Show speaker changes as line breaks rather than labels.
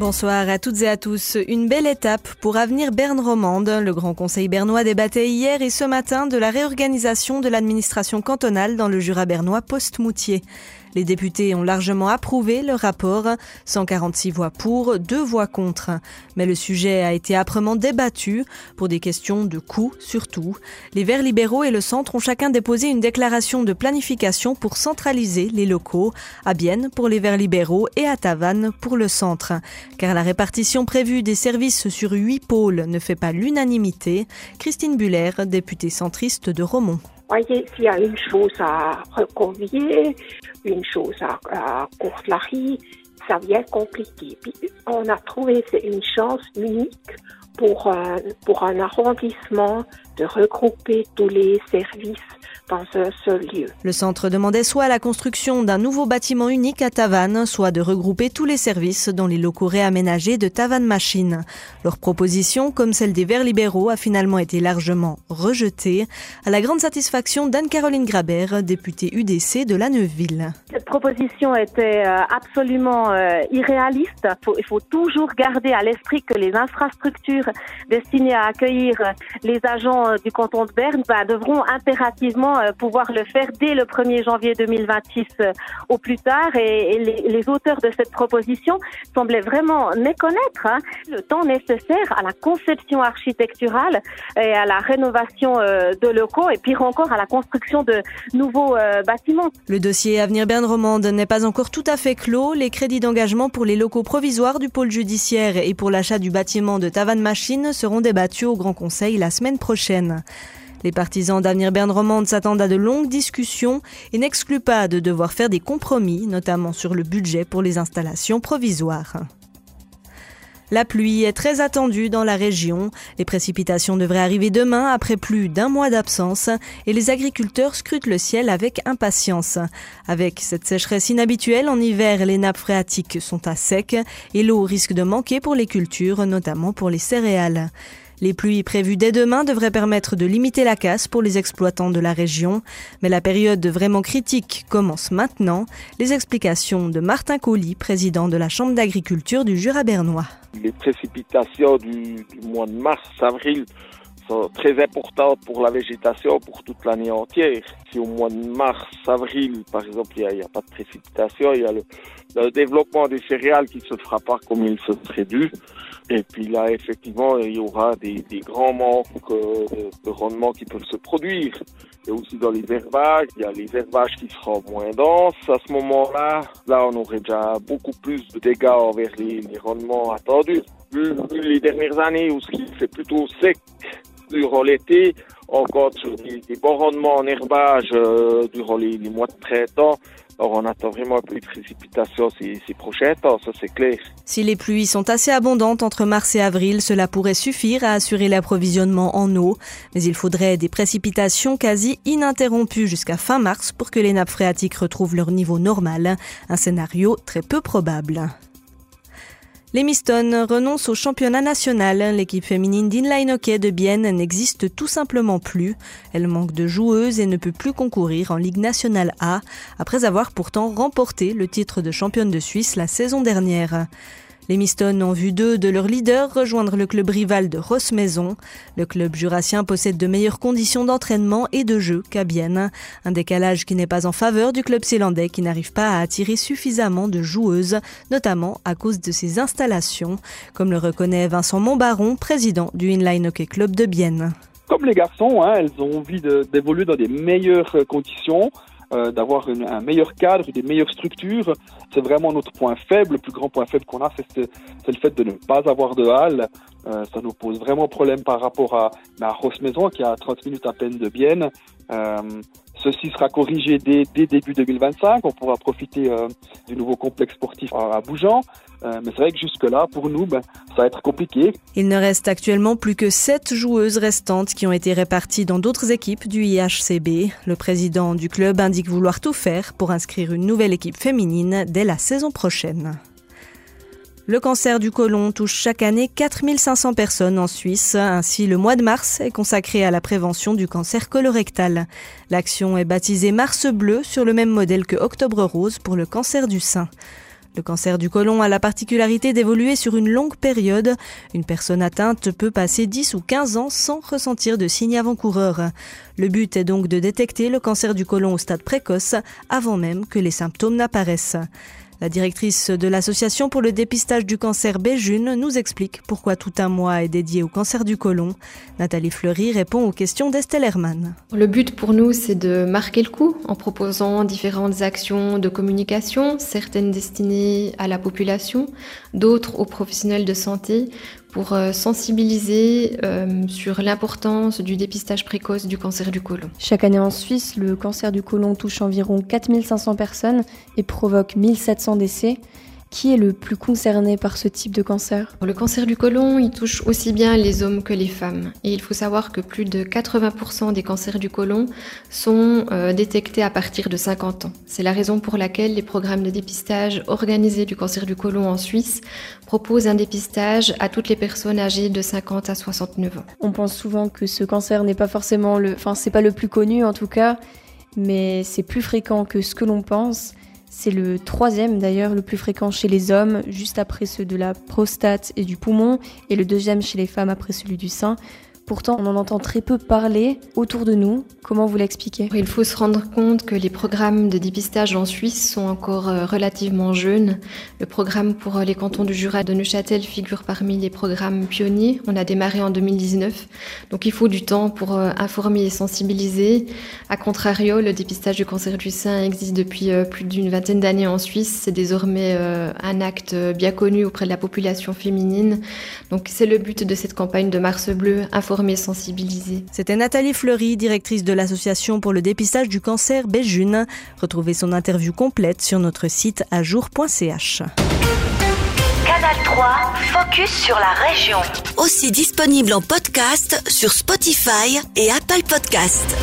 Bonsoir à toutes et à tous. Une belle étape pour Avenir Berne Romande. Le Grand Conseil bernois débattait hier et ce matin de la réorganisation de l'administration cantonale dans le Jura bernois post-Moutier. Les députés ont largement approuvé le rapport, 146 voix pour, 2 voix contre. Mais le sujet a été âprement débattu pour des questions de coût surtout. Les Verts libéraux et le Centre ont chacun déposé une déclaration de planification pour centraliser les locaux, à Bienne pour les Verts libéraux et à Tavannes pour le Centre. Car la répartition prévue des services sur huit pôles ne fait pas l'unanimité. Christine Buller, députée centriste de Romont.
Voyez, s'il y a une chose à reconvier, une chose à, à ça vient compliqué. Puis on a trouvé une chance unique pour, euh, pour un arrondissement de regrouper tous les services dans un seul lieu.
Le centre demandait soit la construction d'un nouveau bâtiment unique à Tavannes, soit de regrouper tous les services dans les locaux réaménagés de Tavannes Machine. Leur proposition, comme celle des Verts libéraux, a finalement été largement rejetée, à la grande satisfaction d'Anne-Caroline Grabert, députée UDC de la Neuville.
Cette proposition était euh, absolument euh, irréaliste. Faut, il faut toujours garder à l'esprit que les infrastructures destinées à accueillir les agents euh, du canton de Berne bah, devront impérativement pouvoir le faire dès le 1er janvier 2026 euh, au plus tard. Et, les, auteurs de cette proposition semblaient vraiment méconnaître hein, le temps nécessaire à la conception architecturale et à la rénovation euh, de locaux et pire encore à la construction de nouveaux euh, bâtiments.
Le dossier Avenir Berne Romande n'est pas encore tout à fait clos. Les crédits d'engagement pour les locaux provisoires du pôle judiciaire et pour l'achat du bâtiment de Tavannes Machine seront débattus au Grand Conseil la semaine prochaine. Les partisans d'Avenir Berne Romande s'attendent à de longues discussions et n'excluent pas de devoir faire des compromis, notamment sur le budget pour les installations provisoires. La pluie est très attendue dans la région. Les précipitations devraient arriver demain après plus d'un mois d'absence et les agriculteurs scrutent le ciel avec impatience. Avec cette sécheresse inhabituelle en hiver, les nappes phréatiques sont à sec et l'eau risque de manquer pour les cultures, notamment pour les céréales. Les pluies prévues dès demain devraient permettre de limiter la casse pour les exploitants de la région, mais la période vraiment critique commence maintenant. Les explications de Martin Colli, président de la Chambre d'agriculture du Jura bernois.
Les précipitations du, mois de mars-avril très importantes pour la végétation pour toute l'année entière. Si au mois de mars-avril, par exemple, il n'y a, pas de précipitation, il y a le, développement des céréales qui se fera pas comme il se serait dû. Et puis là, effectivement, il y aura des, grands manques euh, de rendement qui peuvent se produire. Et aussi dans les herbages, il y a les herbages qui seront moins denses. À ce moment-là, là, on aurait déjà beaucoup plus de dégâts envers les, les rendements attendus. Les dernières années où c'est plutôt sec durant l'été, on compte des, des, bons rendements en herbage euh, durant les, mois de printemps. Alors on attend vraiment un peu de précipitations ces prochains temps, ça c'est clair.
Si les pluies sont assez abondantes entre mars et avril, cela pourrait suffire à assurer l'approvisionnement en eau, mais il faudrait des précipitations quasi ininterrompues jusqu'à fin mars pour que les nappes phréatiques retrouvent leur niveau normal, un scénario très peu probable. Les Miston renoncent au championnat national. L'équipe féminine d'inline hockey de Bienne n'existe tout simplement plus. Elle manque de joueuses et ne peut plus concourir en Ligue nationale A, après avoir pourtant remporté le titre de championne de Suisse la saison dernière. Les Miston ont vu deux de leurs leaders rejoindre le club rival de Ross-Maison. Le club jurassien possède de meilleures conditions d'entraînement et de jeu qu'à Bienne. Un décalage qui n'est pas en faveur du club zélandais qui n'arrive pas à attirer suffisamment de joueuses, notamment à cause de ses installations, comme le reconnaît Vincent Montbaron, président du Inline Hockey Club de Bienne.
Comme les garçons, hein, elles ont envie d'évoluer dans des meilleures conditions euh, d'avoir un meilleur cadre, des meilleures structures. C'est vraiment notre point faible. Le plus grand point faible qu'on a, c'est le fait de ne pas avoir de halle. Euh, ça nous pose vraiment problème par rapport à, à Rosse-Maison, qui à 30 minutes à peine de Bienne. Euh, ceci sera corrigé dès, début 2025. On pourra profiter euh, du nouveau complexe sportif à, à Bougeant. Euh, mais c'est vrai que jusque-là, pour nous, ben, ça va être compliqué.
Il ne reste actuellement plus que sept joueuses restantes qui ont été réparties dans d'autres équipes du IHCB. Le président du club indique vouloir tout faire pour inscrire une nouvelle équipe féminine dès la saison prochaine. Le cancer du côlon touche chaque année 4500 personnes en Suisse. Ainsi, le mois de mars est consacré à la prévention du cancer colorectal. L'action est baptisée Mars bleu sur le même modèle que Octobre rose pour le cancer du sein. Le cancer du côlon a la particularité d'évoluer sur une longue période. Une personne atteinte peut passer 10 ou 15 ans sans ressentir de signes avant-coureurs. Le but est donc de détecter le cancer du côlon au stade précoce avant même que les symptômes n'apparaissent. La directrice de l'association pour le dépistage du cancer Béjune nous explique pourquoi tout un mois est dédié au cancer du côlon. Nathalie Fleury répond aux questions d'Estelle Hermann.
Le but pour nous, c'est de marquer le coup en proposant différentes actions de communication, certaines destinées à la population, d'autres aux professionnels de santé pour euh, sensibiliser euh, sur l'importance du dépistage précoce du cancer du côlon.
Chaque année en Suisse, le cancer du côlon touche environ 4500 personnes et provoque 1700 décès. Qui est le plus concerné par ce type de cancer?
Le cancer du côlon, il touche aussi bien les hommes que les femmes. Et il faut savoir que plus de 80% des cancers du côlon sont euh, détectés à partir de 50 ans. C'est la raison pour laquelle les programmes de dépistage organisés du cancer du côlon en Suisse proposent un dépistage à toutes les personnes âgées de 50 à 69 ans.
On pense souvent que ce cancer n'est pas forcément le, enfin c'est pas le plus connu en tout cas, mais c'est plus fréquent que ce que l'on pense. C'est le troisième d'ailleurs le plus fréquent chez les hommes, juste après ceux de la prostate et du poumon, et le deuxième chez les femmes après celui du sein. Pourtant, on en entend très peu parler autour de nous. Comment vous l'expliquez?
Il faut se rendre compte que les programmes de dépistage en Suisse sont encore euh, relativement jeunes. Le programme pour euh, les cantons du Jura de Neuchâtel figure parmi les programmes pionniers. On a démarré en 2019. Donc il faut du temps pour euh, informer et sensibiliser. A contrario, le dépistage du cancer du sein existe depuis plus d'une vingtaine d'années en Suisse. C'est désormais un acte bien connu auprès de la population féminine. Donc c'est le but de cette campagne de Mars Bleu, sensibiliser.
C'était Nathalie Fleury, directrice de l'association pour le dépistage du cancer Béjune. Retrouvez son interview complète sur notre site ajour.ch.
Canal 3, focus sur la région. Aussi disponible en podcast sur Spotify et Apple Podcast.